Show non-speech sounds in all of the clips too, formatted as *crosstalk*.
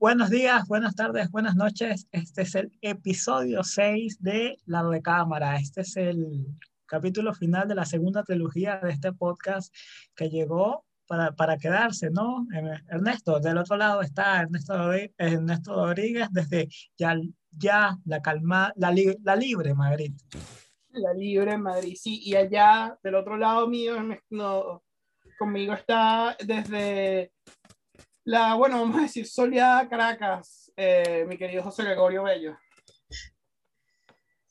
Buenos días, buenas tardes, buenas noches. Este es el episodio 6 de La Recámara. Este es el capítulo final de la segunda trilogía de este podcast que llegó para, para quedarse, ¿no? Ernesto, del otro lado está Ernesto, Ernesto Rodríguez desde ya, ya la, calma, la, la Libre Madrid. La Libre Madrid, sí. Y allá del otro lado mío, conmigo está desde la, bueno, vamos a decir, soleada Caracas, eh, mi querido José Gregorio Bello.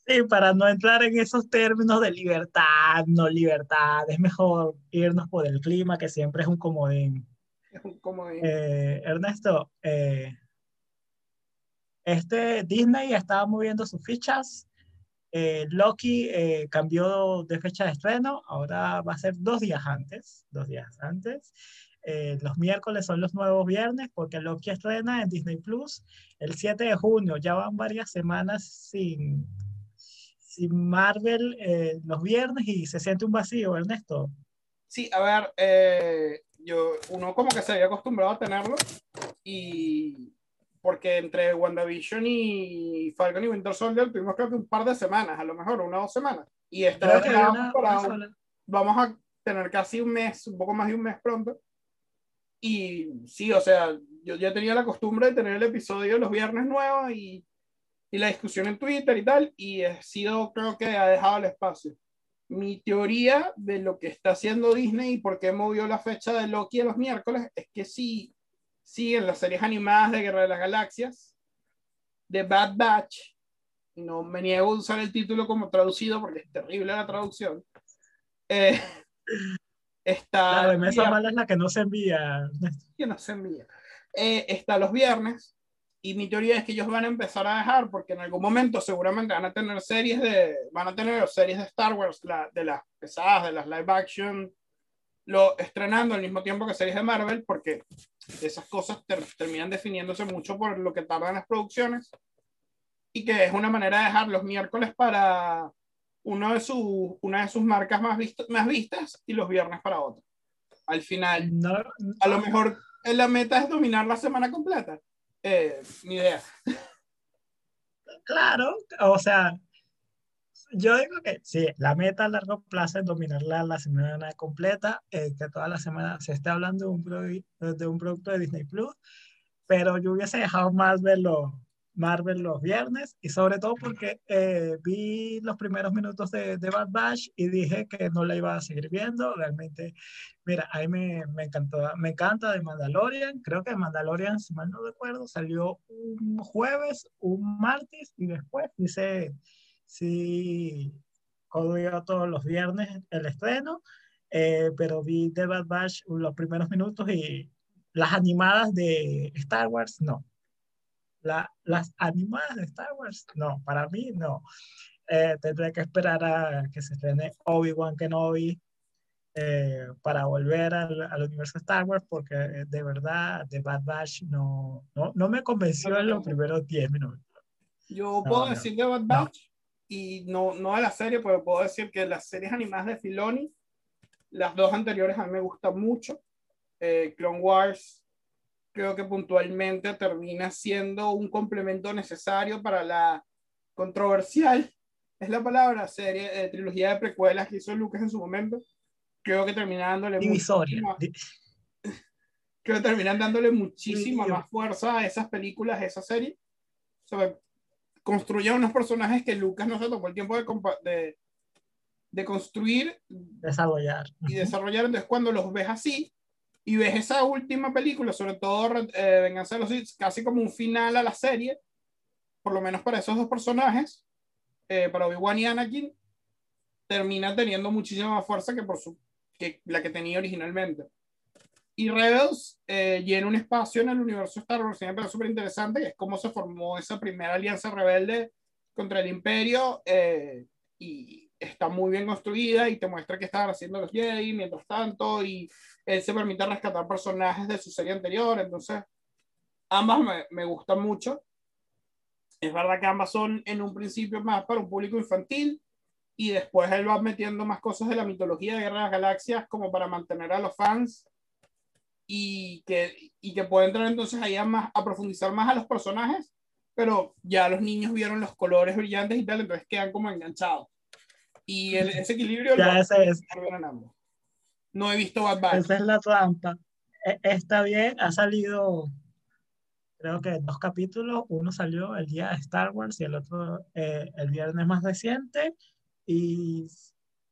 Sí, para no entrar en esos términos de libertad, no libertad, es mejor irnos por el clima, que siempre es un comodín. Es un comodín. Eh, Ernesto, eh, este Disney estaba moviendo sus fichas. Loki cambió de fecha de estreno, ahora va a ser dos días antes, dos días antes. Eh, los miércoles son los nuevos viernes porque Loki estrena en Disney Plus el 7 de junio. Ya van varias semanas sin, sin Marvel eh, los viernes y se siente un vacío, Ernesto. Sí, a ver, eh, yo, uno como que se había acostumbrado a tenerlo y porque entre WandaVision y Falcon y Winter Soldier tuvimos creo que un par de semanas, a lo mejor una o dos semanas. Y esta vez vamos a tener casi un mes, un poco más de un mes pronto. Y sí, o sea, yo ya tenía la costumbre de tener el episodio los viernes nuevos y, y la discusión en Twitter y tal, y he sido, creo que ha dejado el espacio. Mi teoría de lo que está haciendo Disney y por qué movió la fecha de Loki a los miércoles es que sí, sí, en las series animadas de Guerra de las Galaxias, de Bad Batch, no me niego a usar el título como traducido porque es terrible la traducción. Eh, *laughs* Está la remesa mala es la que no se envía. *laughs* Que no se envía. Eh, está los viernes. Y mi teoría es que ellos van a empezar a dejar, porque en algún momento seguramente van a tener series de, van a tener series de Star Wars, la, de las pesadas, de las live action, lo estrenando al mismo tiempo que series de Marvel, porque esas cosas terminan definiéndose mucho por lo que tardan las producciones. Y que es una manera de dejar los miércoles para uno de sus, una de sus marcas más, más vistas y los viernes para otro. Al final, a lo mejor la meta es dominar la semana completa. Eh, ni idea. Claro, o sea, yo digo que sí, la meta a largo plazo es dominarla la semana completa, eh, que toda la semana se esté hablando de un, de un producto de Disney Plus, pero yo hubiese dejado más verlo Marvel los viernes y sobre todo porque eh, vi los primeros minutos de, de, Bad Batch y dije que no la iba a seguir viendo. Realmente, mira, ahí me, me encantó, me encanta de Mandalorian. Creo que Mandalorian, si mal no recuerdo, salió un jueves, un martes y después dice, sí, código todos los viernes el estreno, eh, pero vi de Bad Batch los primeros minutos y las animadas de Star Wars, no las animadas de Star Wars, no, para mí no. Eh, tendré que esperar a que se estrene Obi-Wan Kenobi eh, para volver al, al, universo de Star Wars, porque eh, de verdad The Bad Batch no, no, no me convenció en los primeros 10 minutos. Yo puedo decir The Bad Batch, y no, no de la serie, pero puedo decir que las series animadas de Filoni, las dos anteriores a mí me gustan mucho. Clone Wars creo que puntualmente termina siendo un complemento necesario para la controversial, es la palabra, serie, de trilogía de precuelas que hizo Lucas en su momento. Creo que termina dándole muchísima, *laughs* creo que terminan dándole muchísima más fuerza a esas películas, a esa serie. O construye unos personajes que Lucas no se tomó el tiempo de, de, de construir, desarrollar. Y desarrollar. Entonces, cuando los ves así, y ves esa última película, sobre todo eh, Venganza de los Sith, casi como un final a la serie, por lo menos para esos dos personajes, eh, para Obi-Wan y Anakin, termina teniendo muchísima más fuerza que, por su, que la que tenía originalmente. Y Rebels eh, llena un espacio en el universo Star Wars, siempre súper interesante, que es cómo se formó esa primera alianza rebelde contra el Imperio, eh, y está muy bien construida y te muestra qué estaban haciendo los Jedi mientras tanto, y él se permite rescatar personajes de su serie anterior, entonces ambas me, me gustan mucho. Es verdad que ambas son en un principio más para un público infantil y después él va metiendo más cosas de la mitología de Guerra de las Galaxias como para mantener a los fans y que, y que puede entrar entonces ahí a, más, a profundizar más a los personajes, pero ya los niños vieron los colores brillantes y tal, entonces quedan como enganchados. Y el, ese equilibrio ya lo ese es, No he visto Bad Batch. Esa es la trampa. E, está bien, ha salido creo que dos capítulos, uno salió el día de Star Wars y el otro eh, el viernes más reciente y,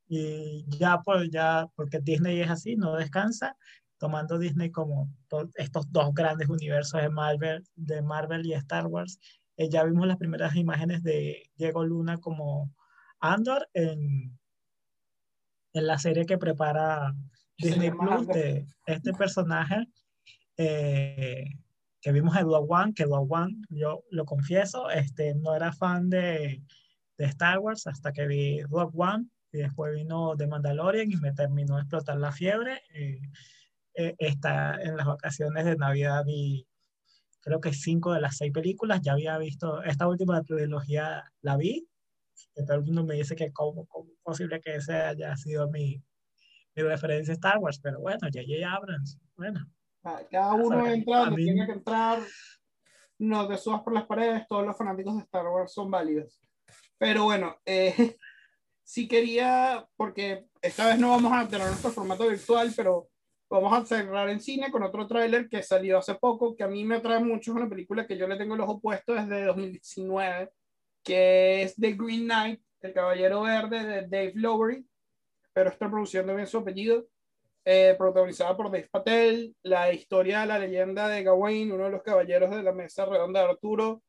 y ya, pues, ya porque Disney es así, no descansa, tomando Disney como estos dos grandes universos de Marvel, de Marvel y Star Wars. Eh, ya vimos las primeras imágenes de Diego Luna como Andor en, en la serie que prepara Disney Plus de este personaje. Eh, que vimos en Rogue One, que Rogue One, yo lo confieso, este, no era fan de, de Star Wars hasta que vi Rogue One y después vino The Mandalorian y me terminó de explotar la fiebre. Eh, eh, está en las vacaciones de Navidad y creo que cinco de las seis películas. Ya había visto esta última trilogía, la vi. Que todo el mundo me dice que cómo, cómo es posible que ese haya sido mi, mi referencia a Star Wars, pero bueno, ya J. Abrams, bueno, cada uno entra donde tiene que entrar, no te subas por las paredes, todos los fanáticos de Star Wars son válidos. Pero bueno, eh, *laughs* sí quería, porque esta vez no vamos a tener nuestro formato virtual, pero vamos a cerrar en cine con otro tráiler que salió hace poco, que a mí me atrae mucho, es una película que yo le tengo el ojo puesto desde 2019, que es The Green Knight, El Caballero Verde de Dave Lowery, pero está produciendo bien su apellido eh, protagonizada por Dave Patel, la historia de la leyenda de Gawain, uno de los caballeros de la mesa redonda de Arturo,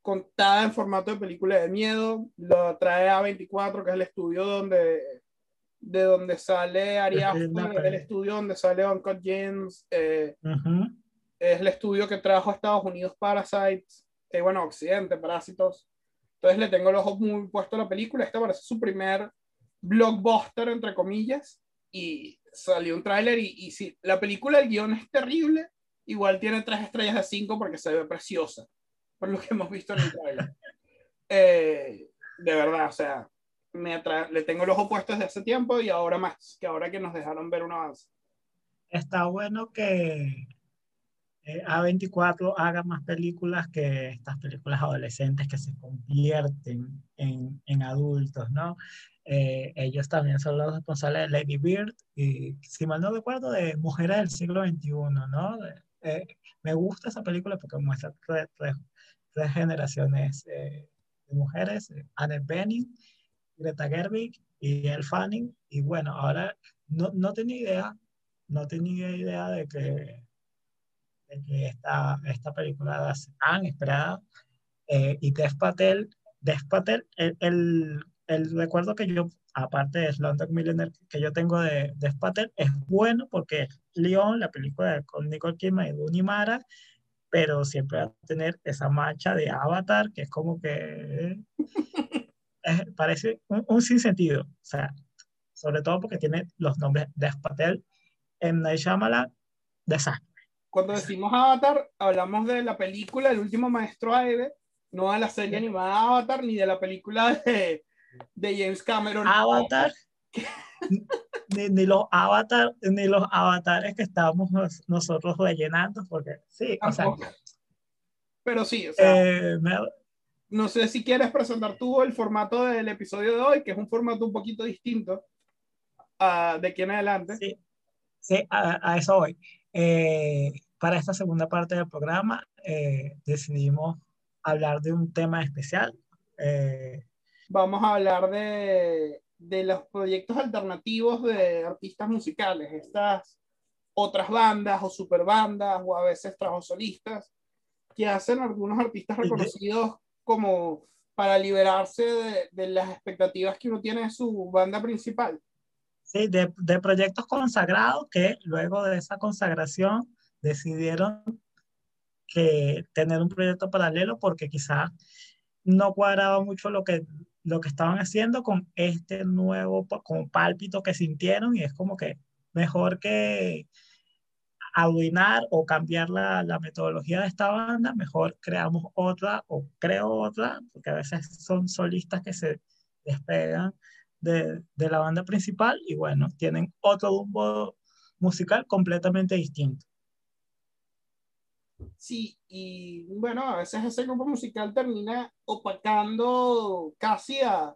contada en formato de película de miedo, lo trae A24, que es el estudio donde, de donde sale Ari Aster, el estudio donde sale Uncle James, eh, es el estudio que trajo a Estados Unidos Parasites, eh, bueno, Occidente, Parásitos. Entonces le tengo el ojo muy puesto a la película, esta parece su primer blockbuster, entre comillas, y salió un tráiler y, y si la película, el guion es terrible, igual tiene tres estrellas de cinco porque se ve preciosa, por lo que hemos visto en el tráiler. *laughs* Eh, de verdad, o sea, me le tengo el ojo puesto desde hace tiempo y ahora más, que ahora que nos dejaron ver un avance. Está bueno que eh, A24 haga más películas que estas películas adolescentes que se convierten en, en adultos, ¿no? Eh, ellos también son los responsables de Lady Bird y, si mal no recuerdo, de Mujeres del siglo XXI, ¿no? Eh, me gusta esa película porque muestra tres, tres, generaciones eh, de mujeres, Annette Bening, Greta Gerwig y Elle Fanning. Y bueno, ahora no, no tenía idea, no tenía idea de que, de que esta, esta película era tan esperada. y Dev Patel, Dev Patel, el, el el recuerdo que yo, aparte de Slumdog Millionaire, que yo tengo de, de Spatter, es bueno porque Leon, la película con Nicole Kidman y Rooney Mara, pero siempre va a tener esa mancha de Avatar, que es como que *laughs* parece un, un sinsentido. O sea, sobre todo porque tiene los nombres de Spatel en Night Shyamalan, desastre. Cuando decimos Avatar, hablamos de la película El último maestro Aire, no de la serie animada Avatar, ni de la película de, de James Cameron. Avatar. *laughs* ni, los avatar, ni los avatares que estábamos nosotros rellenando, porque sí, o sea, pero sí, o sea, eh, no sé si quieres presentar tú el formato del episodio de hoy, que es un formato un poquito distinto uh, de aquí en adelante. Sí, sí a, eso hoy. Eh, para esta segunda parte del programa eh, decidimos hablar de un tema especial. Eh, vamos a hablar de, de los proyectos alternativos de artistas musicales, estas otras bandas o superbandas o a veces trabajos solistas que hacen algunos artistas reconocidos como para liberarse de, de, las expectativas que uno tiene de su banda principal. Sí, de, proyectos consagrados que luego de esa consagración decidieron que tener un proyecto paralelo porque quizás no cuadraba mucho lo que lo que estaban haciendo con este nuevo, con pálpito que sintieron y es como que mejor que arruinar o cambiar la, la, metodología de esta banda, mejor creamos otra o creo otra, porque a veces son solistas que se despegan de, de la banda principal y bueno, tienen otro rumbo musical completamente distinto. Sí, y bueno, a veces ese grupo musical termina opacando casi a,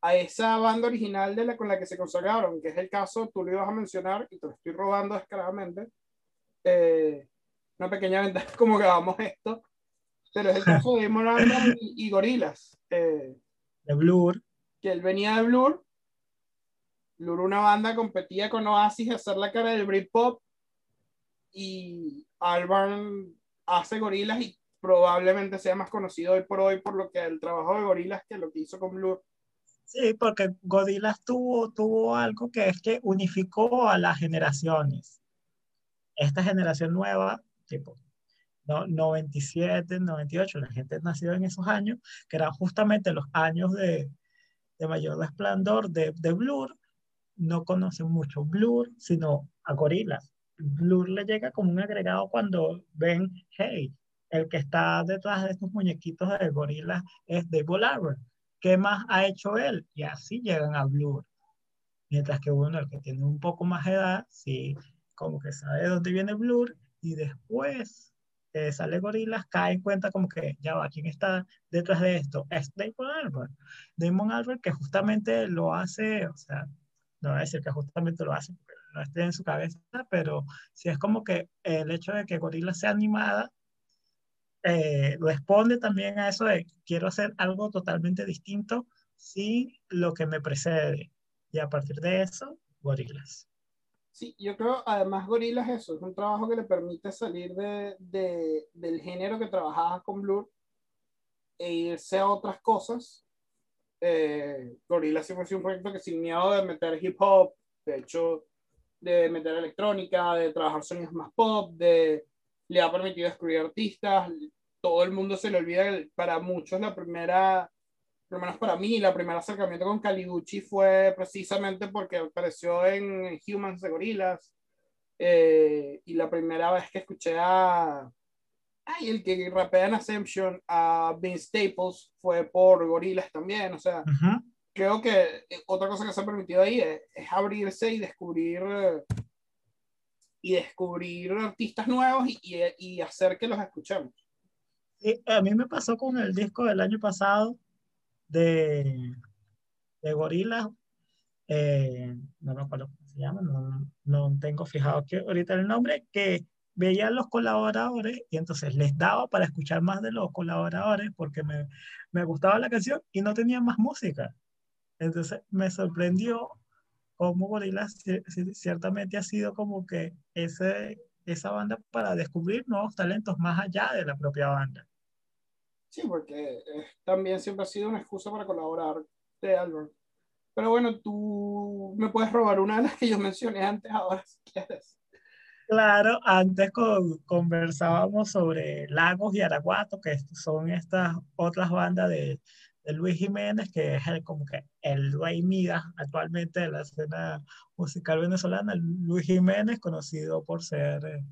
a esa banda original de la, con la que se consagraron, que es el caso, tú lo ibas a mencionar y te lo estoy robando descaradamente. Eh, una pequeña ventaja como grabamos esto, pero es el caso de Albarn y, y Gorilas. Eh, de Blur. Que él venía de Blur. Blur, una banda, competía con Oasis a hacer la cara del Britpop y Albarn hace Gorilas y probablemente sea más conocido hoy por hoy por lo que el trabajo de Gorilas que lo que hizo con Blur. Sí, porque Gorilas tuvo, tuvo algo que es que unificó a las generaciones. Esta generación nueva, tipo no, 97, 98, la gente nació en esos años, que eran justamente los años de, de mayor resplandor de, de Blur, no conocen mucho Blur, sino a Gorilas. Blur le llega como un agregado cuando ven, hey, el que está detrás de estos muñequitos de gorilas es Dave Larver. ¿Qué más ha hecho él? Y así llegan a Blur. Mientras que uno, el que tiene un poco más de edad, sí, como que sabe de dónde viene Blur y después eh, sale Gorilas, cae en cuenta como que ya va, ¿quién está detrás de esto? Es Damon Albert. Damon Albert que justamente lo hace, o sea, no voy a decir que justamente lo hace, no esté en su cabeza, pero si es como que el hecho de que Gorilla sea animada eh, responde también a eso de quiero hacer algo totalmente distinto sin lo que me precede. Y a partir de eso, Gorilas. Sí, yo creo, además Gorilas eso, es un trabajo que le permite salir de, de, del género que trabajaba con Blur e irse a otras cosas. Eh, Gorillaz siempre ha sido un proyecto que sin miedo de meter hip hop, de hecho, de meter electrónica, de trabajar sonidos más pop, de, le ha permitido descubrir artistas. Todo el mundo se le olvida para muchos la primera, por lo menos para mí, la primera acercamiento con Caligucci fue precisamente porque apareció en Humans de Gorillaz. Eh, y la primera vez que escuché a. Ay, el que rapea en Ascension a Vince Staples fue por Gorillaz también. O sea, creo que eh, otra cosa que se ha permitido ahí es, abrirse y descubrir y descubrir artistas nuevos y, y, hacer que los escuchemos. a mí me pasó con el disco del año pasado de, de Gorillaz, eh, no me acuerdo cómo se llama, no, no tengo fijado que ahorita el nombre, que veía a los colaboradores y entonces les daba para escuchar más de los colaboradores porque me, me gustaba la canción y no tenía más música. Entonces me sorprendió cómo Gorillaz ciertamente ha sido como que ese, esa banda para descubrir nuevos talentos más allá de la propia banda. Sí, porque también siempre ha sido una excusa para colaborar de Albert. Pero bueno, tú me puedes robar una de las que yo mencioné antes ahora, si quieres. Claro, antes conversábamos sobre Lagos y Araguato, que son estas otras bandas de, Luis Jiménez, que es el, como que el rey Midas actualmente de la escena musical venezolana. Luis Jiménez, conocido por ser eh,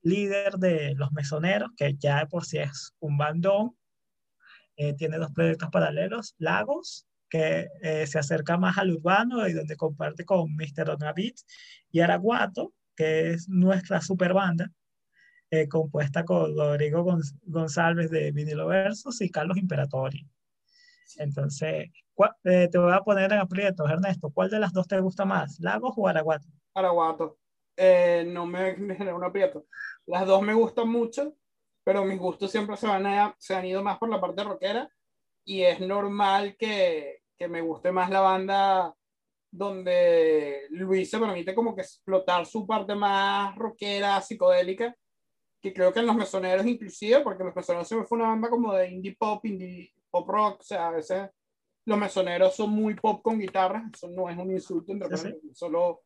líder de Los Mesoneros, que ya de por sí es un bandón. Eh, tiene dos proyectos paralelos, Lagos, que eh, se acerca más al urbano y donde comparte con Mr. Onabit, y Araguato, que es nuestra super banda, compuesta con Rodrigo González de Vinilo Versus y Carlos Imperatori. Entonces, eh, te voy a poner en aprietos, Ernesto. ¿Cuál de las dos te gusta más, Lagos o Araguato? Araguato. Eh, no me, *laughs* genera un aprieto. Las dos me gustan mucho, pero mis gustos siempre se, van se han ido más por la parte rockera y es normal que, que me guste más la banda donde Luis se permite como que explotar su parte más rockera, psicodélica, que creo que en Los Mesoneros inclusive, porque Los Mesoneros siempre fue una banda como de indie pop, indie, pop rock, o sea, a veces los mesoneros son muy pop con guitarra, eso no es un insulto, entre solo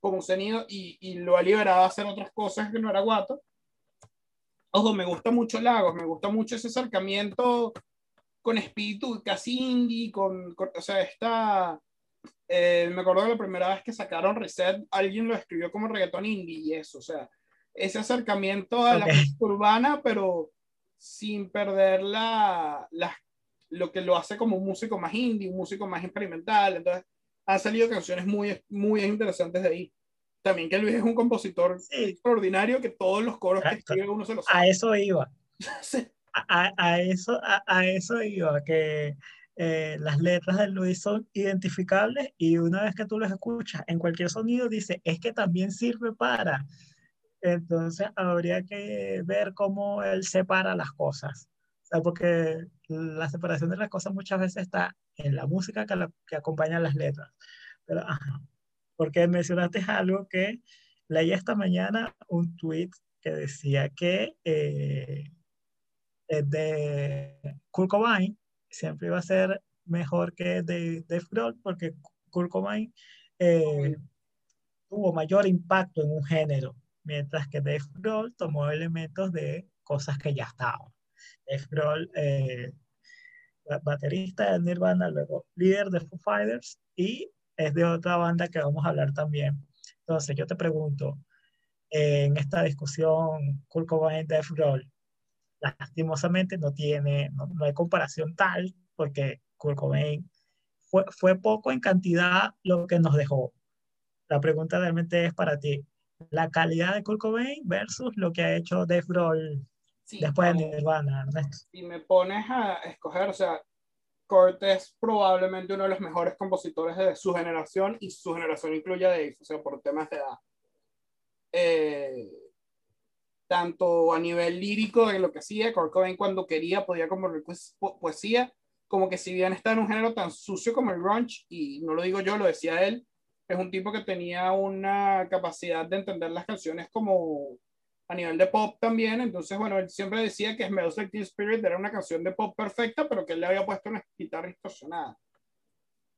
como sonido, y, y, lo ha liberado a hacer otras cosas que no era guato. Ojo, me gusta mucho Lagos, me gusta mucho ese acercamiento con espíritu casi indie, con, o sea, esta... Eh, me acuerdo de la primera vez que sacaron Reset, alguien lo escribió como reggaetón indie y eso, o sea, ese acercamiento a la música urbana, pero sin perder la, la, lo que lo hace como un músico más indie, un músico más experimental. Entonces, han salido canciones muy, muy interesantes de ahí. También que Luis es un compositor extraordinario que todos los coros que escribe uno se los sabe. A eso iba. *laughs* a, a, eso, a, a, eso iba, que eh, las letras de Luis son identificables y una vez que tú los escuchas en cualquier sonido dice, es que también sirve para. Entonces habría que ver cómo él separa las cosas. porque la separación de las cosas muchas veces está en la música que, que acompaña las letras. Pero, ajá, porque mencionaste algo que leí esta mañana un tweet que decía que eh, de Kurt Cobain siempre iba a ser mejor que de Dave Grohl porque Kurt Cobain eh, tuvo mayor impacto en un género, mientras que Dave Grohl tomó elementos de cosas que ya estaban. Dave Grohl, eh, baterista de Nirvana, luego líder de Foo Fighters y es de otra banda que vamos a hablar también. Entonces, yo te pregunto, en esta discusión, Kurt Cobain, Dave Grohl, lastimosamente no tiene, no, hay comparación tal, porque Kurt Cobain fue, fue poco en cantidad lo que nos dejó. La pregunta realmente es para ti, la calidad de Kurt Cobain versus lo que ha hecho Dave Grohl después de Nirvana, Si me pones a escoger, o sea, Kurt es probablemente uno de los mejores compositores de su generación y su generación incluye a Dave, o sea, por temas de edad. Eh, tanto a nivel lírico en lo que hacía, Kurt Cobain cuando quería podía componer poesía, como que si bien está en un género tan sucio como el grunge, y no lo digo yo, lo decía él, es un tipo que tenía una capacidad de entender las canciones como a nivel de pop también, entonces bueno, él siempre decía que Smells Like Teen Spirit era una canción de pop perfecta, pero que él le había puesto una guitarra distorsionada.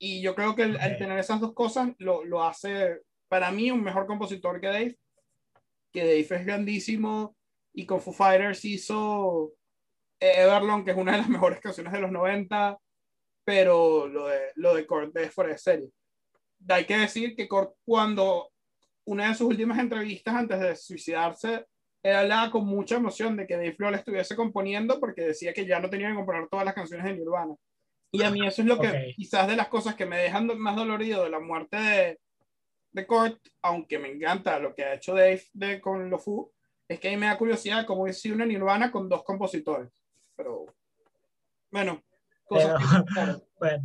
Y yo creo que el, tener esas dos cosas lo, lo hace para mí un mejor compositor que Dave, que Dave es grandísimo y con Foo Fighters hizo Everlong, que es una de las *laughs* mejores canciones de los 90, pero lo de, lo de Kurt es fuera de serie. Hay que decir que Kurt, cuando una de sus últimas entrevistas antes de suicidarse, él hablaba con mucha emoción de que Dave Grohl estuviese componiendo porque decía que ya no tenía que componer todas las canciones de Nirvana. Y a mí eso es lo que quizás de las cosas que me dejan más dolorido de la muerte de, de Kurt, aunque me encanta lo que ha hecho Dave de, con los Foo, es que a mí me da curiosidad cómo es una Nirvana con dos compositores. Pero, bueno, cosas pero, *laughs* bueno.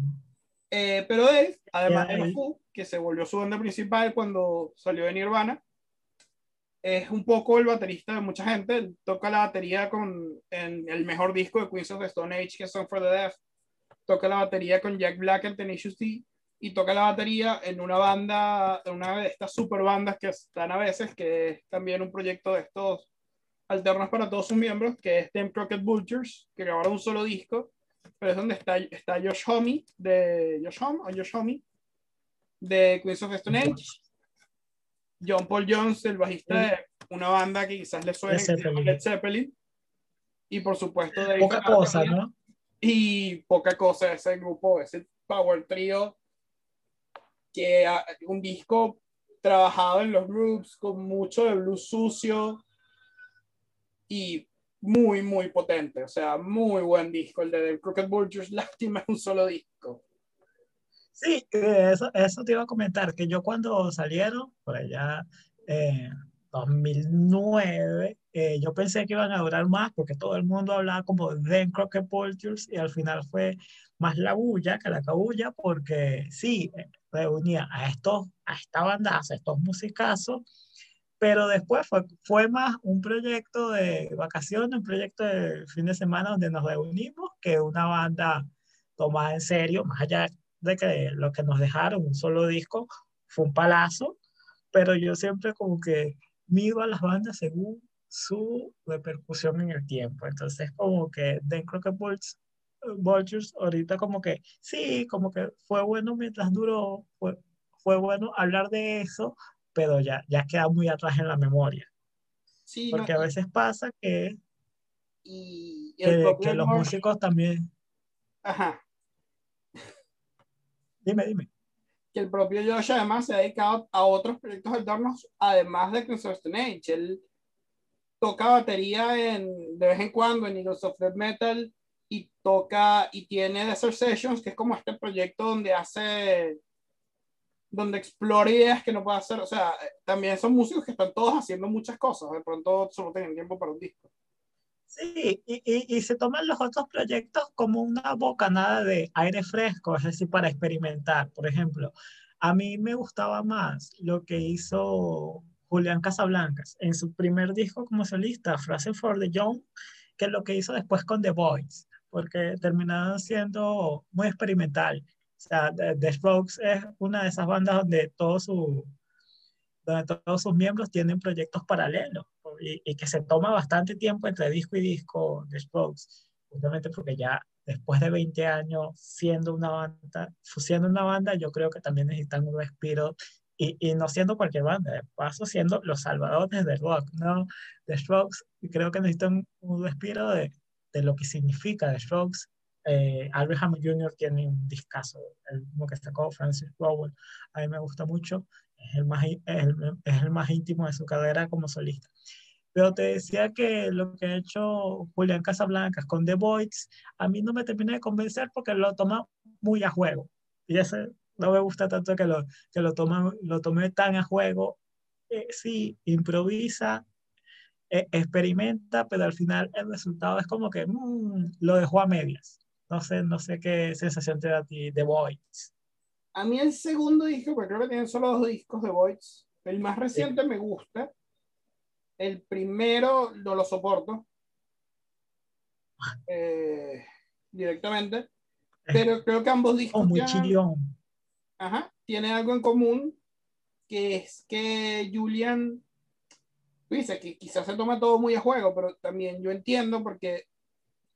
Eh, pero Dave, además de los Foo, que se volvió su banda principal cuando salió de Nirvana, es un poco el baterista de mucha gente. toca la batería con, en el mejor disco de Queens of the Stone Age, que es Song for the Deaf. Toca la batería con Jack Black en Tenacious D y toca la batería en una banda, en una de estas super bandas que están a veces, que es también un proyecto de estos alternos para todos sus miembros, que es Them Crockett Vultures, que grabaron un solo disco, pero es donde está, está Josh Homme, de Josh Homme, o Josh Homme, de Queens of Stone Age, John Paul Jones, el bajista de una banda que quizás le suene, Led Zeppelin, y por supuesto de poca cosa, ¿no? Y poca cosa ese grupo, ese power trio que un disco trabajado en los groups con mucho de blues sucio y muy, muy potente. O sea, muy buen disco. El de The Crooked Vultures, *laughs* lástima, es un solo disco. Sí, eh, eso, eso te iba a comentar, que yo cuando salieron, por allá, eh, 2009, eh, yo pensé que iban a durar más porque todo el mundo hablaba como de Crockett Vultures y al final fue más la bulla que la cabulla porque sí, reunía a, estos, a esta banda, a estos musicazos, pero después fue, fue más un proyecto de vacaciones, un proyecto de fin de semana donde nos reunimos que una banda tomada en serio, más allá de que lo que nos dejaron, un solo disco, fue un palazo, pero yo siempre como que mido a las bandas según su repercusión en el tiempo. Entonces, como que dentro que Vultures, ahorita como que sí, como que fue bueno mientras duró, fue, fue bueno hablar de eso, pero ya, ya queda muy atrás en la memoria. Sí, Porque a veces pasa que, y, que, los músicos también... Ajá. Dime, dime que el propio Josh además se ha dedicado a otros proyectos alternos, además de Construction Age. Él toca batería en, de vez en cuando en Eagles of Death Metal y toca y tiene Desert Sessions, que es como este proyecto donde hace donde explore ideas que no puede hacer. O sea, también son músicos que están todos haciendo muchas cosas. De pronto solo tienen tiempo para un disco. Sí, y, y, y, se toman los otros proyectos como una bocanada de aire fresco, es decir, para experimentar. Por ejemplo, a mí me gustaba más lo que hizo Julián Casablancas en su primer disco como solista, Phrase for the Young, que lo que hizo después con The Boys, porque terminaron siendo muy experimental. O sea, The Strokes es una de esas bandas donde todos, su, donde todos sus miembros tienen proyectos paralelos y, y, que se toma bastante tiempo entre disco y disco The Strokes, justamente porque ya después de 20 años siendo una banda, siendo una banda, yo creo que también necesitan un respiro y, y, no siendo cualquier banda, de paso siendo los salvadores del rock, ¿no? The Strokes, creo que necesitan un respiro de, de lo que significa The Strokes. Eh, Albert Hammond Jr. tiene un discazo, el mismo que sacó Francis Rowell, a mí me gusta mucho, es el más, el, es el más íntimo de su carrera como solista. Pero te decía que lo que ha hecho Julián Casablancas con The Voids, a mí no me termina de convencer porque lo toma muy a juego. Y ese, no me gusta tanto que lo, que lo, toma, lo tome tan a juego. Eh, sí, improvisa, eh, experimenta, pero al final el resultado es como que mmm, lo dejó a medias. No sé, no sé qué sensación te da a ti The Voids. A mí el segundo disco, porque creo que tienen solo dos discos de Voids, el más reciente sí. me gusta. El primero no lo soporto *laughs* eh, directamente, pero creo que ambos discos oh, muy chillón. ajá, tienen algo en común, que es que Julian dice que quizás se toma todo muy a juego, pero también yo entiendo porque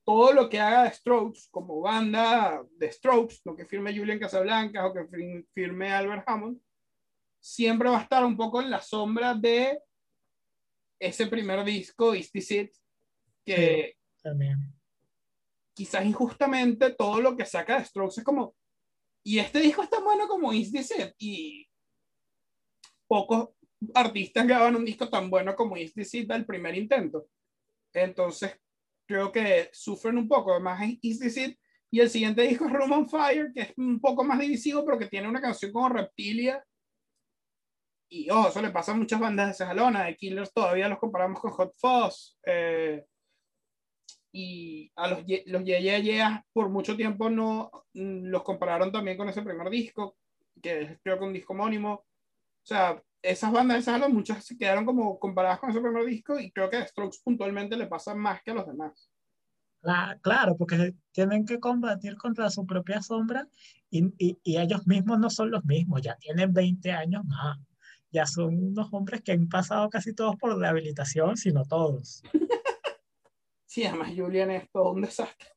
todo lo que haga Strokes como banda de Strokes, lo que firme Julian Casablancas o que firme Albert Hammond, siempre va a estar un poco en la sombra de ese primer disco, East It, que sí, también. quizás injustamente todo lo que saca de Strokes es como, y este disco es tan bueno como East It, y pocos artistas graban un disco tan bueno como East It al primer intento. Entonces, creo que sufren un poco más en East It, y el siguiente disco es Room on Fire, que es un poco más divisivo, pero que tiene una canción como Reptilia, y oh, eso le pasa a muchas bandas de Cejalona, de Killers todavía los comparamos con Hot Fuzz, eh, y a los, los Yeah, yeah, yeah por mucho tiempo no los compararon también con ese primer disco, que creo que un disco homónimo, o sea, esas bandas de Cejalona muchas se quedaron como comparadas con ese primer disco, y creo que a Strokes puntualmente le pasa más que a los demás. Claro, porque tienen que combatir contra su propia sombra y, y, y ellos mismos no son los mismos, ya tienen 20 años más ya son unos hombres que han pasado casi todos por rehabilitación, sino todos. *laughs* Sí, además Julian es todo un desastre.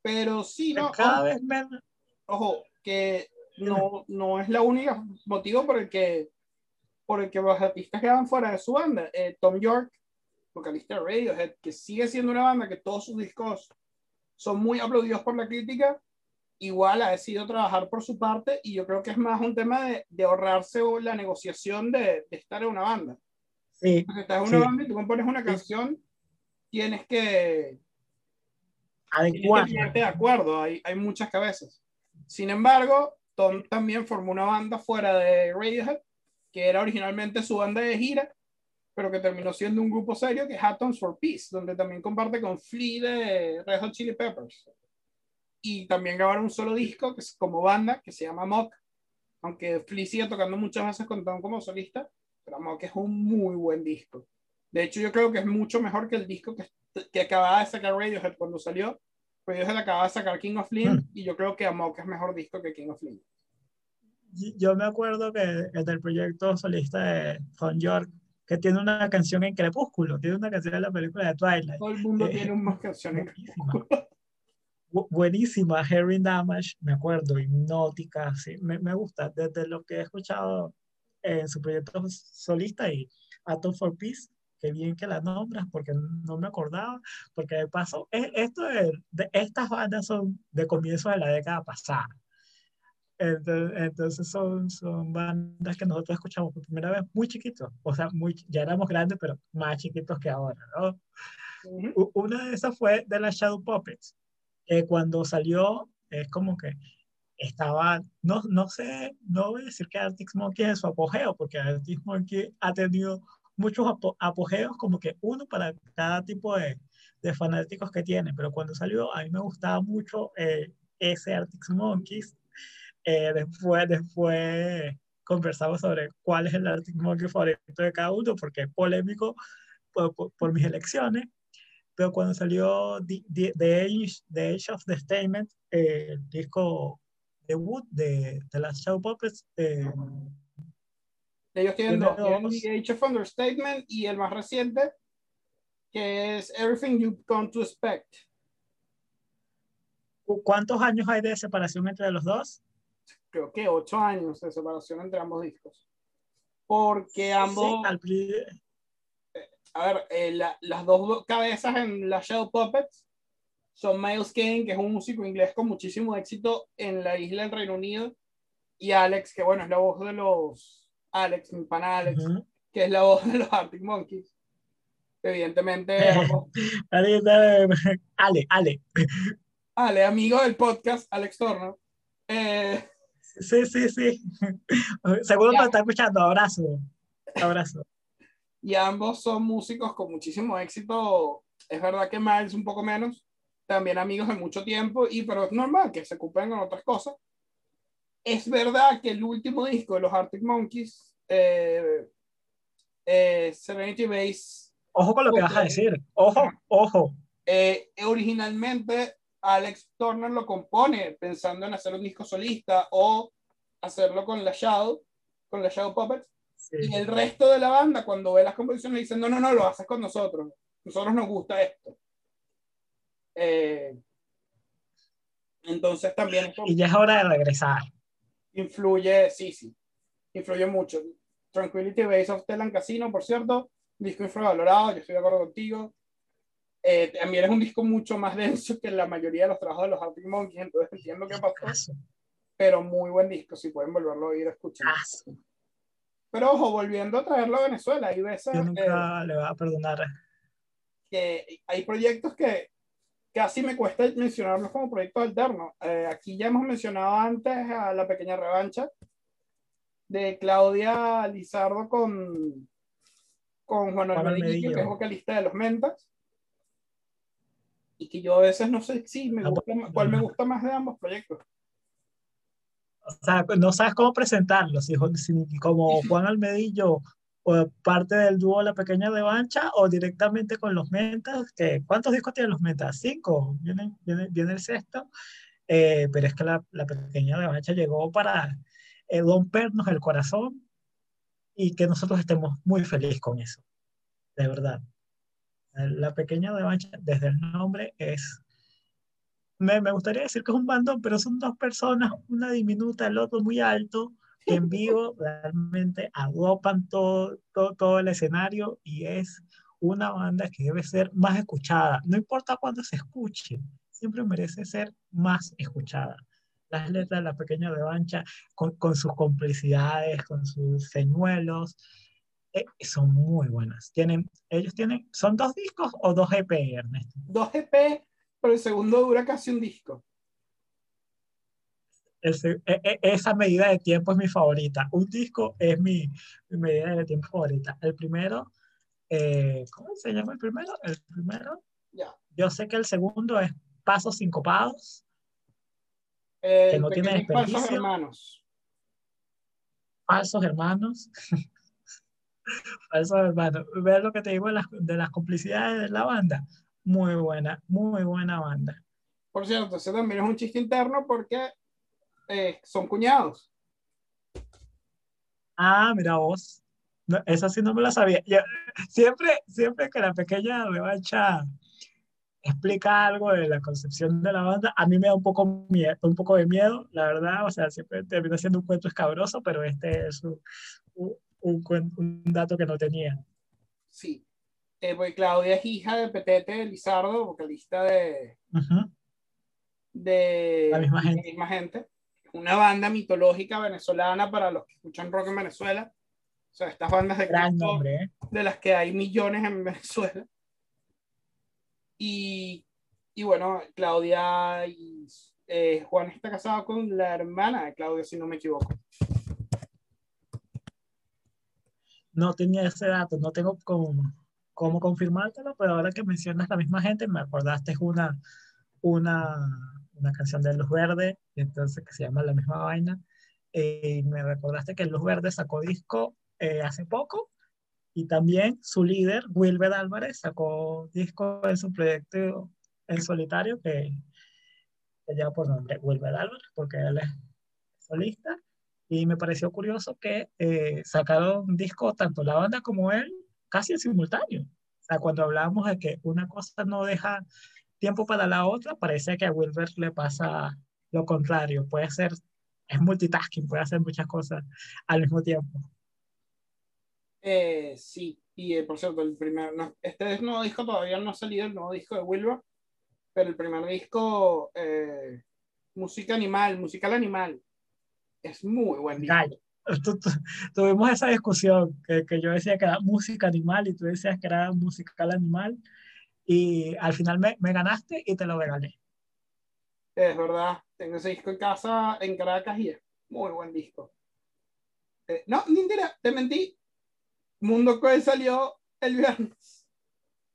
Pero sí, no. Cada ojo, vez menos. Ojo, que no, no es la única motivo por el que por el que los artistas quedan fuera de su banda. Eh, Tom York, vocalista de Radiohead, que sigue siendo una banda que todos sus discos son muy aplaudidos por la crítica, igual ha decidido trabajar por su parte y yo creo que es más un tema de, de ahorrarse la negociación de, de, estar en una banda. Sí. Si estás en una sí. banda y tú compones una canción, tienes que adecuar. de acuerdo, hay, hay muchas cabezas. Sin embargo, Tom también formó una banda fuera de Radiohead, que era originalmente su banda de gira, pero que terminó siendo un grupo serio que es Atoms for Peace, donde también comparte con Flea de Red Hot Chili Peppers y también grabaron un solo disco que es como banda que se llama Mock, aunque Flea sigue tocando muchas veces con Tom como solista, pero Mock es un muy buen disco. De hecho, yo creo que es mucho mejor que el disco que, que acababa de sacar Radiohead cuando salió. Radiohead acababa de sacar King of Lean mm. y yo creo que Amok es mejor disco que King of Lean. Yo me acuerdo que en el proyecto solista de Von York, que tiene una canción en Crepúsculo, tiene una canción en la película de Twilight. Todo el mundo eh, tiene una canción en Crepúsculo buenísima, Harry Damage, me acuerdo, hipnótica, sí, me, me, gusta, desde lo que he escuchado en su proyecto solista y Atom for Peace, qué bien que la nombras, porque no me acordaba, porque de paso, esto de, de estas bandas son de comienzos de la década pasada. Entonces, entonces, son, son bandas que nosotros escuchamos por primera vez muy chiquitos, o sea, muy, ya éramos grandes, pero más chiquitos que ahora, ¿no? Uh -huh. Una de esas fue de las Shadow Puppets, eh, cuando salió, es como que estaba, no, no sé, no voy a decir que Arctic Monkey es su apogeo, porque Arctic Monkey ha tenido muchos apogeos, como que uno para cada tipo de, de, fanáticos que tiene, pero cuando salió a mí me gustaba mucho eh, ese Arctic Monkeys. Eh, después, después conversamos sobre cuál es el Arctic Monkey favorito de cada uno, porque es polémico por, por, mis elecciones. Pero cuando salió The, the, Age, the Age of the Statement, eh, el disco debut de, de las Show Puppets, eh, ellos tienen dos, The Age of Understatement y el más reciente, que es Everything You Come to Expect. ¿Cuántos años hay de separación entre los dos? Creo que ocho años de separación entre ambos discos. Porque ambos... a ver, eh, las dos cabezas en la Shadow Puppets son Miles Kane, que es un músico inglés con muchísimo éxito en la isla del Reino Unido, y Alex, que bueno, es la voz de los Alex, mi pana Alex, que es la voz de los Arctic Monkeys. Evidentemente. *laughs* Ale, Ale. Ale, amigo del podcast, Alex Torno. Eh, sí, sí, sí. Seguro que está escuchando. Abrazo. Abrazo. Y ambos son músicos con muchísimo éxito. Es verdad que Miles un poco menos. También amigos de mucho tiempo. Y pero es normal que se ocupen con otras cosas es verdad que el último disco de los Arctic Monkeys, eh, eh, Serenity Base. Ojo con lo que vas a decir. Ojo, ojo. Eh, originalmente, Alex Turner lo compone pensando en hacer un disco solista o hacerlo con la Shadow, con la Shadow Puppets. Y el resto de la banda, cuando ve las composiciones, dicen: No, no, no, lo haces con nosotros. Nosotros nos gusta esto. entonces también. Y ya es hora de regresar influye, sí, sí, influye mucho. Tranquility Base of Telan Casino, por cierto, disco infravalorado, yo estoy de acuerdo contigo. Eh, también es un disco mucho más denso que la mayoría de los trabajos de los Arctic Monkeys, entonces entiendo qué pasó. Pero muy buen disco, si pueden volverlo a ir a escuchar. Pero ojo, volviendo a traerlo a Venezuela, hay veces. Yo nunca le va a perdonar. Que hay proyectos que casi me cuesta mencionarlos como proyectos alternos. Eh, aquí ya hemos mencionado antes a La Pequeña Revancha de Claudia Lizardo con, con Juan Almedillo, que es vocalista de Los Mentas. Y que yo a veces no sé si me ah, gusta, cuál me gusta más de ambos proyectos. O sea, no sabes cómo presentarlos, como Juan Almedillo o parte del dúo La Pequeña Revancha o directamente con los Mentas, que ¿cuántos discos tienen los Mentas? Cinco, viene, viene, viene el sexto, eh, pero es que la, la Pequeña Revancha llegó para eh, rompernos el corazón y que nosotros estemos muy felices con eso, de verdad. La Pequeña Revancha, desde el nombre, es... Me, me gustaría decir que es un bandón, pero son dos personas, una diminuta, el otro muy alto, en vivo *laughs* realmente agrupan todo, todo, todo, el escenario y es una banda que debe ser más escuchada. No importa cuándo se escuche, siempre merece ser más escuchada. Las letras de la pequeña revancha, con, con sus complicidades, con sus señuelos, eh, son muy buenas. Tienen, ellos tienen, ¿son dos discos o dos EP, Ernesto? Dos EP, pero el segundo dura casi un disco. E, e, esa medida de tiempo es mi favorita. Un disco es mi, medida de tiempo favorita. El primero, eh, ¿cómo se llama el primero? El primero, yo sé que el segundo es Pasos Sincopados, que no tiene desperdicio. Falsos hermanos. Falsos hermanos. *laughs* falsos hermanos. Ver lo que te digo de las, de las complicidades de la banda. Muy buena, muy buena banda. Por cierto, ese también es un chiste interno porque eh, son cuñados. Ah, mira vos. esa sí no me la sabía. siempre, siempre que la pequeña revancha explica algo de la concepción de la banda, a mí me da un poco, miedo, un poco de miedo, la verdad. O sea, siempre termina siendo un cuento escabroso, pero este es un, un, dato que no tenía. Sí. Eh, pues Claudia es hija de Petete Lizardo, vocalista de, de la misma gente. La misma gente una banda mitológica venezolana para los que escuchan rock en Venezuela. O sea, estas bandas de Gran nombre, ¿eh? de las que hay millones en Y, y bueno, Claudia y eh, Juan está casado con la hermana de Claudio, si no me equivoco. No tenía ese dato, no tengo cómo, cómo confirmártelo, pero ahora que mencionas la misma gente, me acordaste una, una, una canción de Luz Verde, entonces que se llama La misma vaina, eh, y me recordaste que Luz Verde sacó disco eh, hace poco, y también su líder, Wilber Álvarez, sacó disco en su proyecto en solitario que, que lleva por nombre Wilber Álvarez, porque él es solista, y me pareció curioso que eh, sacaron un disco tanto la banda como él casi en simultáneo. O sea, cuando hablábamos de que una cosa no deja tiempo para la otra, parece que a Wilber le pasa lo contrario. Puede ser, es multitasking, puede hacer muchas cosas al mismo tiempo. Eh, sí, y eh, por cierto, el primer, no, este nuevo disco todavía no ha salido, el nuevo disco de Wilber, pero el primer disco, eh, música animal, musical animal, es muy buen disco. Tuvimos esa discusión, que, que, yo decía que era música animal y tú decías que era musical animal, y al final me, me ganaste y te lo regalé. Es verdad, tengo ese disco en casa en Caracas y es muy buen disco. Eh, no, mentira, te mentí. Mundo Cruel salió el viernes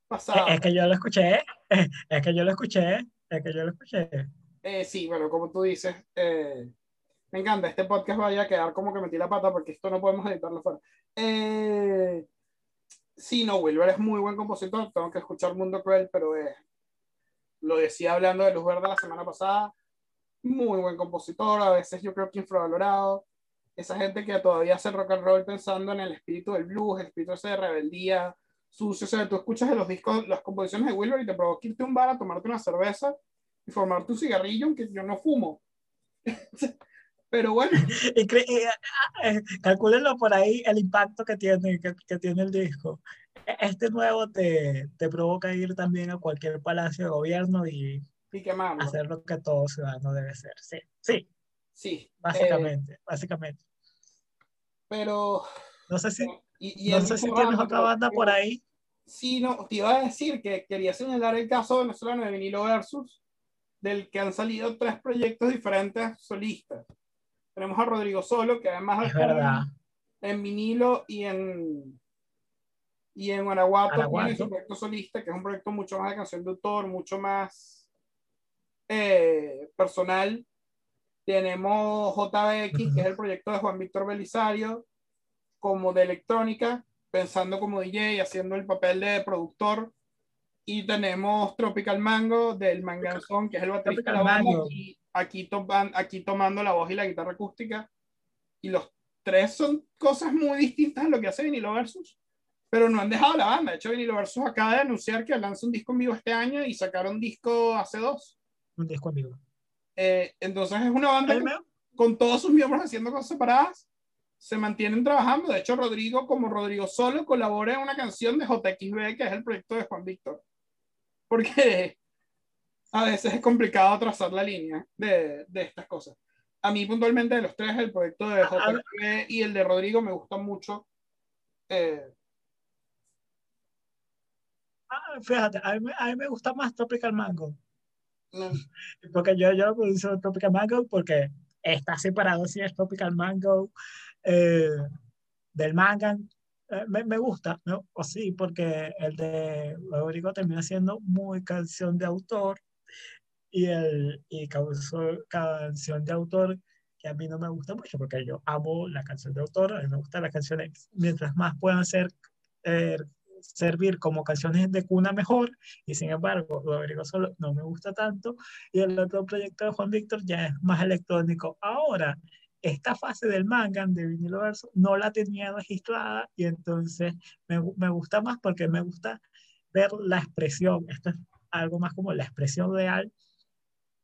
pasado. Es que yo lo escuché, es que yo lo escuché, es que yo lo escuché. Eh, sí, bueno, como tú dices, eh, me encanta, este podcast vaya a quedar como que metí la pata porque esto no podemos editarlo fuera. Eh, sí, no, Wilber es muy buen compositor, tengo que escuchar Mundo Cruel, pero eh, lo decía hablando de Luz Verde la semana pasada, muy buen compositor, a veces yo creo que infravalorado. Esa gente que todavía hace rock and roll pensando en el espíritu del blues, el espíritu ese de rebeldía, sucio. O sea, tú escuchas de los discos, las composiciones de Wilber y te provoca irte un bar a tomarte una cerveza y formar tu cigarrillo, aunque yo no fumo. *laughs* Pero bueno. *laughs* y eh, calcúlenlo por ahí el impacto que tiene, que, que, tiene el disco. E, este nuevo te, te, provoca ir también a cualquier palacio de gobierno y, y hacer lo que todo ciudadano debe ser. Sí, sí. Sí. Básicamente, eh, básicamente. Pero. No sé si, y, y no sé si tienes otra banda por ahí. Sí, no, te iba a decir que quería señalar el caso venezolano de Vinilo Versus, del que han salido tres proyectos diferentes solistas. Tenemos a Rodrigo Solo, que además es verdad. en vinilo y en y en Guanajuato, tiene su proyecto solista, que es un proyecto mucho más de canción de autor, mucho más eh, personal. Tenemos JBX, que es el proyecto de Juan Víctor Belisario, como de electrónica, pensando como DJ, haciendo el papel de productor. Y tenemos Tropical Mango del Manganzón, que es el baterista de la banda, y aquí, aquí tomando la voz y la guitarra acústica. Y los tres son cosas muy distintas a lo que hace Vinilo Versus, pero no han dejado la banda. De hecho, Vinilo Versus acaba de anunciar que lanza un disco en vivo este año y sacaron disco hace dos. Un disco en vivo. Eh, entonces es una banda con, con todos sus miembros haciendo cosas separadas, se mantienen trabajando. De hecho, Rodrigo, como Rodrigo solo, colabora en una canción de JXB, que es el proyecto de Juan Víctor. Porque a veces es complicado trazar la línea de, de estas cosas. A mí puntualmente de los tres, el proyecto de JP y el de Rodrigo me gustan mucho. Eh, ah, fíjate, a mí, a mí, me gusta más Tropical Mango. *laughs* Porque yo, yo produce Tropical Mango porque está separado si es Tropical Mango eh, del manga. Eh, me, me, gusta, ¿no? o sí, porque el de Rodrigo termina siendo muy canción de autor y, el, y causó canción de autor que a mí no me gusta mucho porque yo amo la canción de autor, a mí me gustan las canciones, mientras más puedan ser, eh, servir como canciones de cuna mejor, y sin embargo, Rodrigo Solo no me gusta tanto, y el otro proyecto de Juan Víctor ya es más electrónico. Ahora, esta fase del manga de vinilo verso no la tenía registrada y entonces me, me gusta más porque me gusta ver la expresión, esto es algo más como la expresión real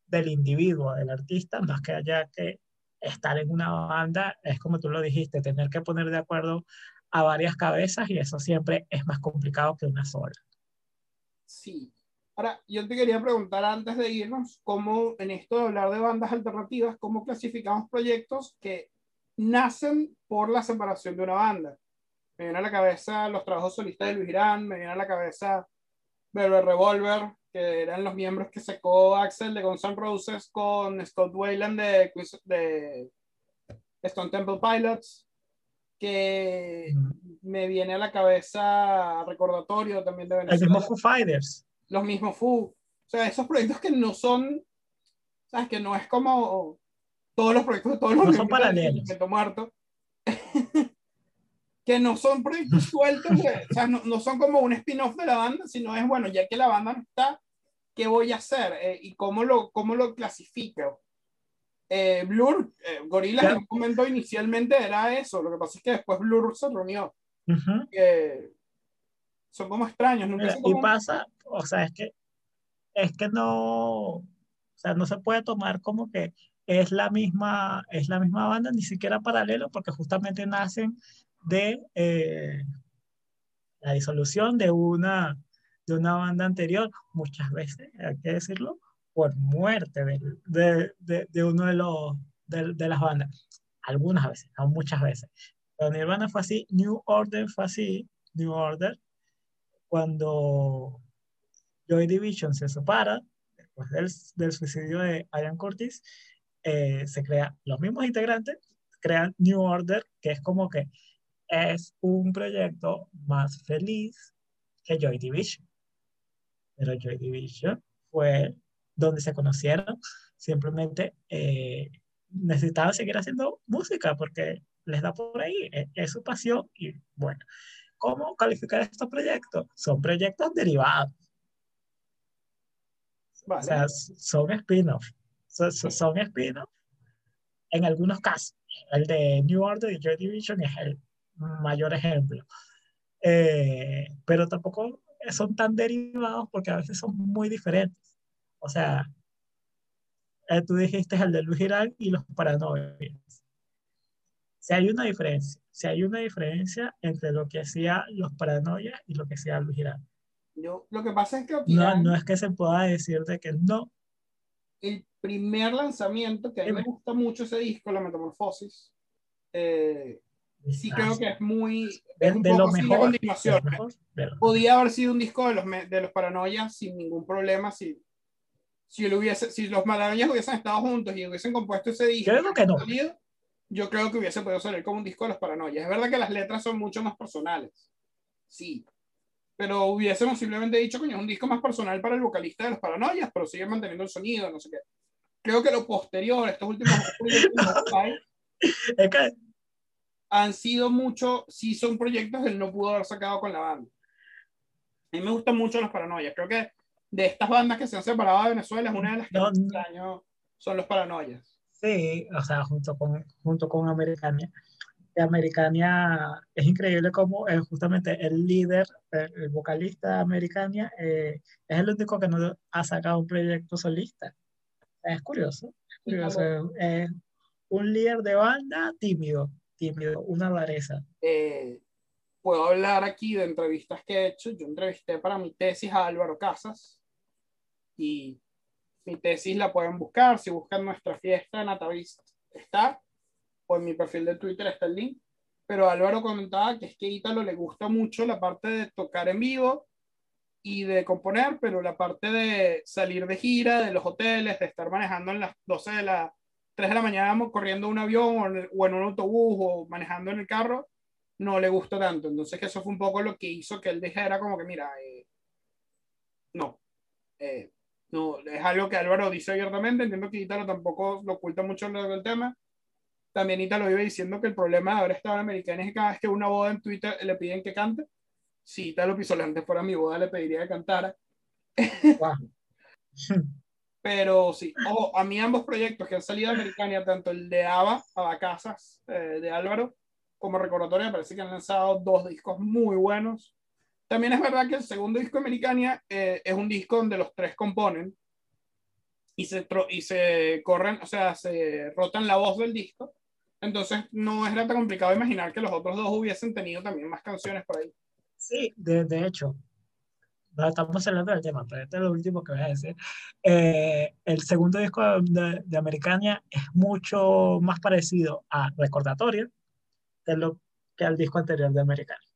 del individuo, del artista, más que haya que estar en una banda, es como tú lo dijiste, tener que poner de acuerdo a varias cabezas y eso siempre es más complicado que una sola. Sí. Ahora, yo te quería preguntar antes de irnos, ¿cómo en esto de hablar de bandas alternativas, cómo clasificamos proyectos que nacen por la separación de una banda? Me viene a la cabeza los trabajos solistas de Luis Irán, me viene a la cabeza Velvet Revolver, que eran los miembros que sacó Axel de Guns N' Roses con Scott Wayland de, de Stone Temple Pilots, que me viene a la cabeza recordatorio también de Venezuela. El mismo Foo Fighters. Los mismos Foo. O sea, esos proyectos que no son, ¿sabes? Que no es como todos los proyectos de todos los no son paralelos. muerto. Que no son proyectos sueltos, o sea, no, no, son como un spin-off de la banda, sino es, bueno, ya que la banda no está, ¿qué voy a hacer? Eh, ¿Y cómo lo, cómo lo clasifico? Eh, Blur, eh, Gorillaz en un momento inicialmente era eso, lo que pasa es que después Blur se reunió. son como extraños, nunca Y pasa, o sea, es que, es que no, o sea, no se puede tomar como que es la misma, es la misma banda, ni siquiera paralelo, porque justamente nacen de eh, la disolución de una, de una banda anterior, muchas veces, hay que decirlo, por muerte de, de, de uno de, los, de, las bandas. Algunas veces, no muchas veces. Pero Nirvana fue así, New Order fue así, New Order, cuando Joy Division se separa, después del, del suicidio de Ian Curtis, eh, se crean los mismos integrantes, crean New Order, que es como que es un proyecto más feliz que Joy Division. Pero Joy Division fue donde se conocieron, simplemente eh, necesitaban seguir haciendo música porque les da por ahí, es, es, su pasión y bueno, ¿cómo calificar estos proyectos? Son proyectos derivados. O sea, son spin-offs son, son spin-offs en algunos casos. El de New Order y Joy Division es el mayor ejemplo. Eh, pero tampoco son tan derivados porque a veces son muy diferentes. O sea, eh, tú dijiste el de Luis Girán y los paranoias. Si hay una diferencia, si hay una diferencia entre lo que hacía los paranoias y lo que hacía Luis Girán. Yo, lo que pasa es que... no, no es que se pueda decir de que no. El primer lanzamiento, que a mí me gusta mucho ese disco, La Metamorfosis, eh, sí creo que es muy... Es de, lo mejor, continuación. Podía haber sido un disco de los, de los paranoias sin ningún problema, si si, hubiese, si los Malagueños hubiesen estado juntos y hubiesen compuesto ese disco, yo creo que no. yo creo que hubiese podido salir como un disco de los Paranoias. Es verdad que las letras son mucho más personales, sí, pero hubiésemos simplemente dicho, coño, es un disco más personal para el vocalista de los Paranoias, pero sigue manteniendo el sonido, no sé qué. Creo que lo posterior, estos últimos *laughs* es que... han sido mucho, sí son proyectos que él no pudo haber sacado con la banda. A mí me gustan mucho los Paranoias. Creo que de estas bandas que se han separado de Venezuela, es una de las que no, son los Paranoias. Sí, o sea, junto con, junto con Americania. Americania es increíble como es justamente el líder, el, vocalista de Americania, eh, es el único que no ha sacado un proyecto solista. Es curioso, es curioso. Es un líder de banda tímido, tímido, una rareza. Eh, puedo hablar aquí de entrevistas que he hecho. Yo entrevisté para mi tesis a Álvaro Casas, y mi tesis la pueden buscar. Si buscan nuestra fiesta en Atavist, está, o en mi perfil de Twitter está el link. Pero Álvaro comentaba que es que a Ítalo le gusta mucho la parte de tocar en vivo y de componer, pero la parte de salir de gira, de los hoteles, de estar manejando en las 12 de la 3 de la mañana corriendo un avión o en, o en un autobús o manejando en el carro, no le gusta tanto. Entonces, que eso fue un poco lo que hizo que él dijera como que, mira, eh, no, eh, no, es algo que Álvaro dice abiertamente, entiendo que Ítalo tampoco lo oculta mucho del tema. También Ítalo iba diciendo que el problema de haber estado en Americana es que cada vez que una boda en Twitter le piden que cante, si Ítalo Pisolante fuera mi boda le pediría que cantara. *laughs* Pero sí, ojo, a mí ambos proyectos que han salido de Americania, tanto el de Ava, Abacasas, eh, de Álvaro, como Recordatorio, parece que han lanzado dos discos muy buenos. También es verdad que el segundo disco de Americania eh, es un disco donde los tres componen y se, y se corren, o sea, se rotan la voz del disco. Entonces no era tan complicado imaginar que los otros dos hubiesen tenido también más canciones por ahí. Sí, de, de hecho, estamos hablando del tema, pero este es lo último que voy a decir. Eh, el segundo disco de, de, Americania es mucho más parecido a Recordatorio que, lo, que al disco anterior de Americania.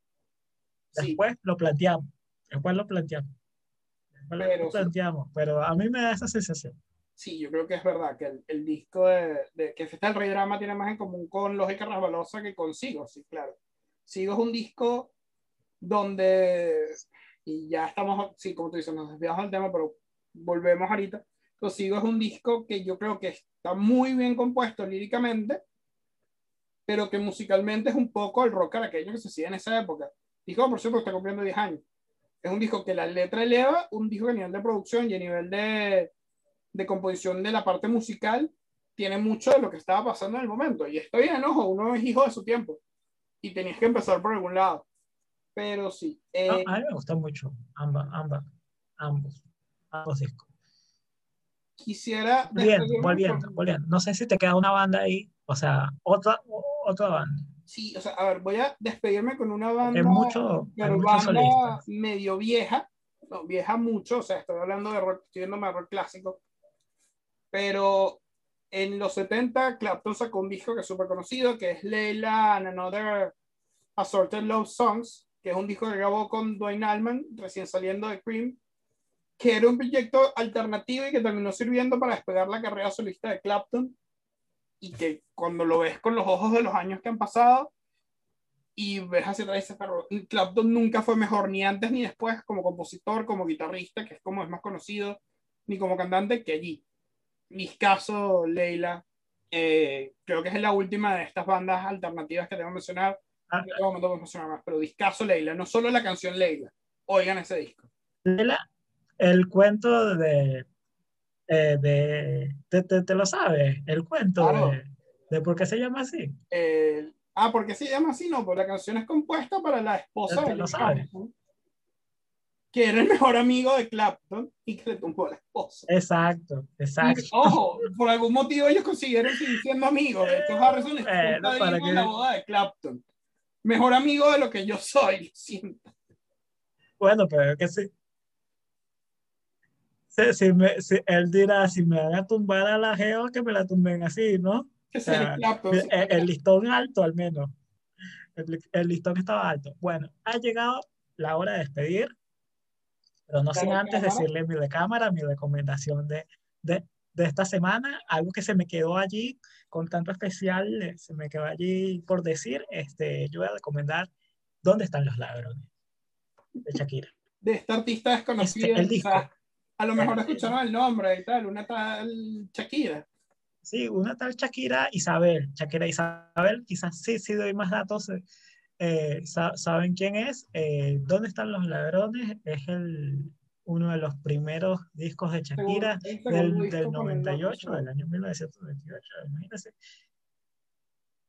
Después lo planteamos. Después lo planteamos. Pero, planteamos, pero a mí me da esa sensación. Sí, yo creo que es verdad que el, el disco de, de, que está el Rey Drama tiene más en común con Lógica Rasbalosa que con Sigo, sí, claro. Sigo es un disco donde, y ya estamos, sí, como tú dices, nos desviamos del tema, pero volvemos ahorita. Lo Sigo es un disco que yo creo que está muy bien compuesto líricamente, pero que musicalmente es un poco el rock aquello que se hacía en esa época. Disco, por cierto, está cumpliendo 10 años. Es un disco que la letra eleva, un disco que a nivel de producción y a nivel de, de composición de la parte musical tiene mucho de lo que estaba pasando en el momento. Y estoy en ojo, uno es hijo de su tiempo. Y tenías que empezar por algún lado. Pero sí. Eh, a mí me gustan mucho ambas, ambas, ambos, ambos discos. Quisiera. Bien, volviendo, volviendo. No sé si te queda una banda ahí, o sea, otra, otra banda. Sí, o sea, a ver, voy a despedirme con una banda, es mucho, pero banda medio vieja, no, vieja mucho, o sea, estoy hablando de rock, estoy viendo rock clásico, pero en los 70 Clapton sacó un disco que es súper conocido, que es Leila and Another Assorted Love Songs, que es un disco que grabó con Dwayne Allman, recién saliendo de Cream, que era un proyecto alternativo y que terminó sirviendo para despegar la carrera solista de Clapton y que cuando lo ves con los ojos de los años que han pasado y ves hacia atrás, pero Clapton nunca fue mejor ni antes ni después como compositor, como guitarrista, que es como es más conocido, ni como cantante que allí. caso Leila, eh, creo que es la última de estas bandas alternativas que tengo que mencionar. Ah. En este momento más, pero discaso Leila, no solo la canción Leila, oigan ese disco. Leila, el cuento de eh, de, te, te, lo sabes, el cuento de, de, por qué se llama así. Eh, ah, ¿por qué se llama así? No, porque la canción es compuesta para la esposa de lo sabes. que era el mejor amigo de Clapton y que le tumbó a la esposa. Exacto, exacto. ojo, por algún motivo ellos consiguieron seguir siendo amigos. Esto Harrison es para que... la boda de Clapton. Mejor amigo de lo que yo soy, siento. Bueno, pero es que sí si, me, si, él dirá, si me van a tumbar a la geo, que me la tumben así, ¿no? Que sea, el, listón alto al menos. El, listón estaba alto. Bueno, ha llegado la hora de despedir, pero no sin antes decirle mi de cámara, mi recomendación de, de, de, esta semana, algo que se me quedó allí con tanto especial, eh, se me quedó allí por decir, este, yo voy a recomendar ¿Dónde están los ladrones? de Shakira. De esta artista desconocida. Este, el disco. A lo mejor escucharon el nombre y tal, una tal Shakira. Sí, una tal Shakira Isabel. Shakira Isabel, quizás sí, sí doy más datos. Eh, ¿Saben quién es? Eh, ¿Dónde están los ladrones? Es el, uno de los primeros discos de Shakira del, del 98, del año 1998, imagínense.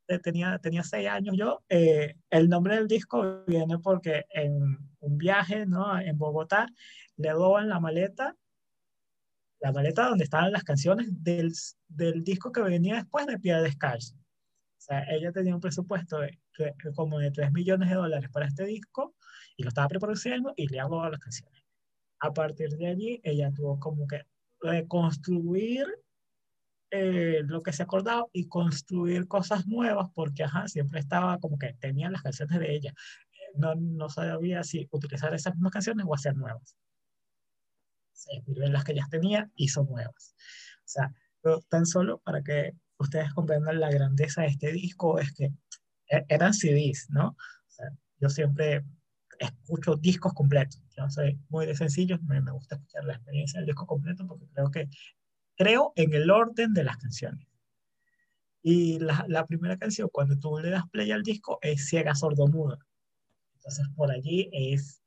Eh, tenía, tenía seis años yo. el nombre del disco viene porque en un viaje ¿no? en Bogotá le roban la maleta, la maleta donde estaban las canciones del, del disco que venía después de Piedra Descalza. O sea, ella tenía un presupuesto de, como de 3 millones de dólares para este disco y lo estaba preproduciendo y le robado las canciones. A partir de allí, ella tuvo como que reconstruir eh, lo que se acordaba y construir cosas nuevas porque ajá, siempre estaba como que tenían las canciones de ella. No, no sabía si utilizar esas mismas canciones o hacer nuevas se inspiró en las que ya tenía, hizo nuevas. O sea, tan solo para que ustedes comprendan la grandeza de este disco, es que e-, eran CDs, ¿no? O sea, yo siempre escucho discos completos. Yo soy muy de sencillo, me, me gusta escuchar la experiencia del disco completo porque creo que creo en el orden de las canciones. Y la, la, primera canción, cuando tú le das play al disco, es Ciega Sordomuda. Entonces, por allí es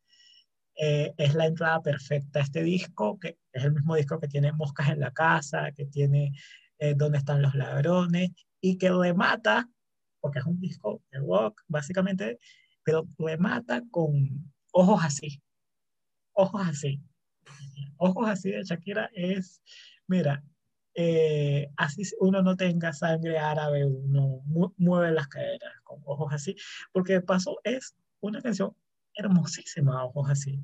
eh, es la entrada perfecta a este disco, que es el mismo disco que tiene Moscas en la Casa, que tiene eh, Dónde están los ladrones, y que remata, porque es un disco de rock, básicamente, pero remata con ojos así, ojos así. Ojos así de Shakira es, mira, eh, así uno no tenga sangre árabe, uno mueve las caderas con ojos así, porque de paso es una canción hermosísima, ojos así.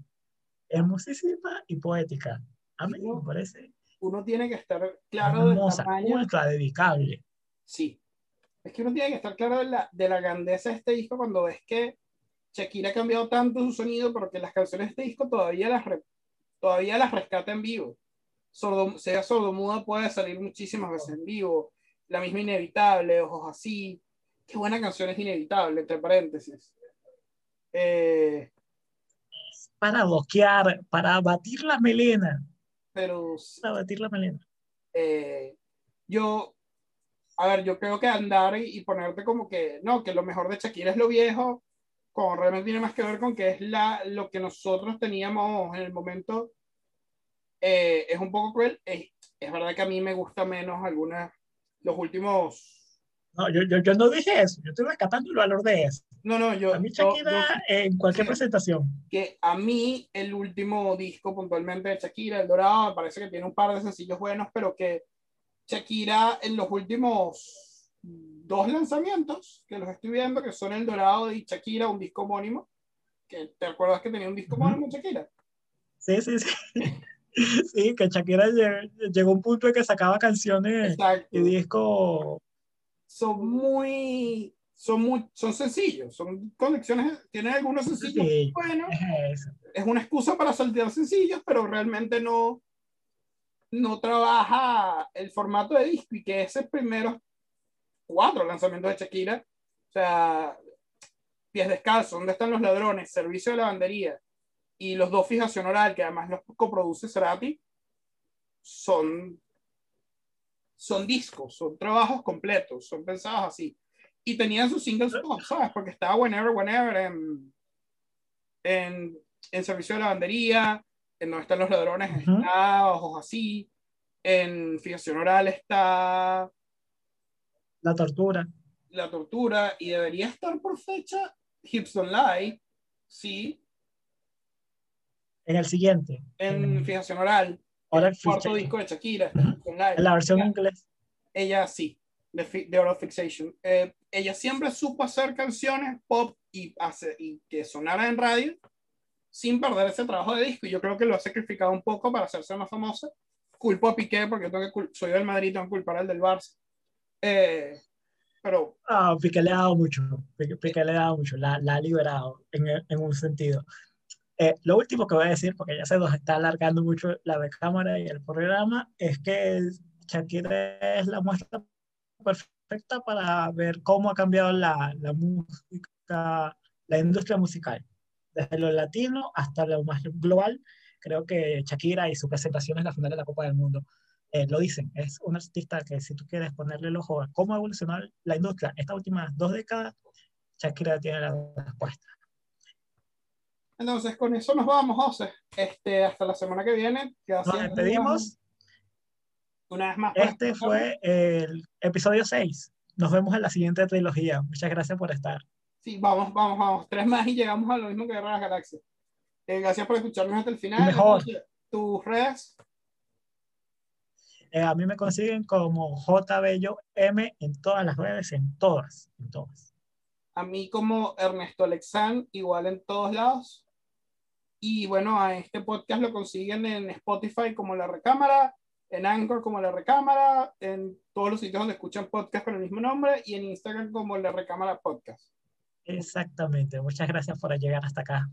Hermosísima y poética. A mí me parece. Uno tiene que estar claro hermosa, del tamaño. ultra dedicable. Sí. Es que uno tiene que estar claro de la, de la grandeza de este disco cuando ves que Shakira ha cambiado tanto su sonido, porque las canciones de este disco todavía las, todavía las rescata en vivo. Sordo, sea sordomuda puede salir muchísimas veces en vivo. La misma Inevitable, Ojos Así. Qué buena canción es Inevitable, entre paréntesis. Eh, para bloquear, para batir la melena. Pero. Para batir la melena. Eh, yo, a ver, yo creo que andar y, ponerte como que, no, que lo mejor de Shakira es lo viejo, como realmente tiene más que ver con que es la, lo que nosotros teníamos en el momento, eh, es un poco cruel. Es, es verdad que a mí me gusta menos algunas, los últimos no, yo, yo, yo, no dije eso, yo estoy rescatando el valor de eso. No, no, yo. A mí Shakira en cualquier presentación. Que a mí el último disco puntualmente de Shakira, El Dorado, me parece que tiene un par de sencillos buenos, pero que Shakira en los últimos dos lanzamientos que los estoy viendo, que son El Dorado y Shakira, un disco homónimo, que te acuerdas que tenía un disco homónimo Shakira. Sí, sí, sí. *laughs* Sí, que Shakira llegó a un punto en que sacaba canciones y discos son muy, son muy, son sencillos, son conexiones, tienen algunos sencillos bueno, es una excusa para saltear sencillos, pero realmente no, no trabaja el formato de disco y que esos primeros cuatro lanzamientos de Shakira, o sea, Pies Descalzos, ¿Dónde están los ladrones? Servicio de lavandería y los dos Fijación Oral, que además los coproduce Cerati, son son discos, son trabajos completos, son pensados así. Y tenían sus singles pop, ¿sabes? Porque estaba Whenever, Whenever en, en, en Servicio de Lavandería, en Donde están los ladrones está Ojos Así, en Fijación Oral está... La Tortura. La Tortura, y debería estar por fecha Hips Don't Lie, sí. En el siguiente. En Fijación Oral. Ahora el cuarto disco de Shakira. En la versión en inglés. Ella sí, de, de of Fixation. Eh, ella siempre supo hacer canciones pop y, hace, y que sonaran en radio sin perder ese trabajo de disco. Y yo creo que lo ha sacrificado un poco para hacerse más famosa. Culpo a Piqué porque tengo que soy del Madrid, tengo que culpar al del Barça. Eh, pero... Ah, Piqué le ha dado mucho. Piqué, le ha dado mucho. La, la ha liberado en, en un sentido. Eh, lo último que voy a decir, porque ya se nos está alargando mucho la cámara y el programa, es que Shakira es la muestra perfecta para ver cómo ha cambiado la, la música, la industria musical, desde lo latino hasta lo más global. Creo que Shakira y su presentación en la final de la Copa del Mundo eh, lo dicen. Es un artista que si tú quieres ponerle el ojo a cómo ha evolucionado la industria estas últimas dos décadas, Shakira tiene la respuesta. Entonces, con eso nos vamos, José. Este, hasta la semana que viene. nos despedimos. Una vez más. Este fue el episodio 6. Nos vemos en la siguiente trilogía. Muchas gracias por estar. Sí, vamos, vamos, vamos. Tres más y llegamos a lo mismo que Guerra de las Galaxias. Eh, gracias por escucharnos hasta el final. mejor. ¿Tus redes? Eh, a mí me consiguen como JBello M en todas las redes, en todas, en todas. A mí como Ernesto Alexán, igual en todos lados. Y bueno, a este podcast lo consiguen en Spotify como La Recámara, en Anchor como La Recámara, en todos los sitios donde escuchan podcast con el mismo nombre y en Instagram como La Recámara Podcast. Exactamente. Muchas gracias por llegar hasta acá.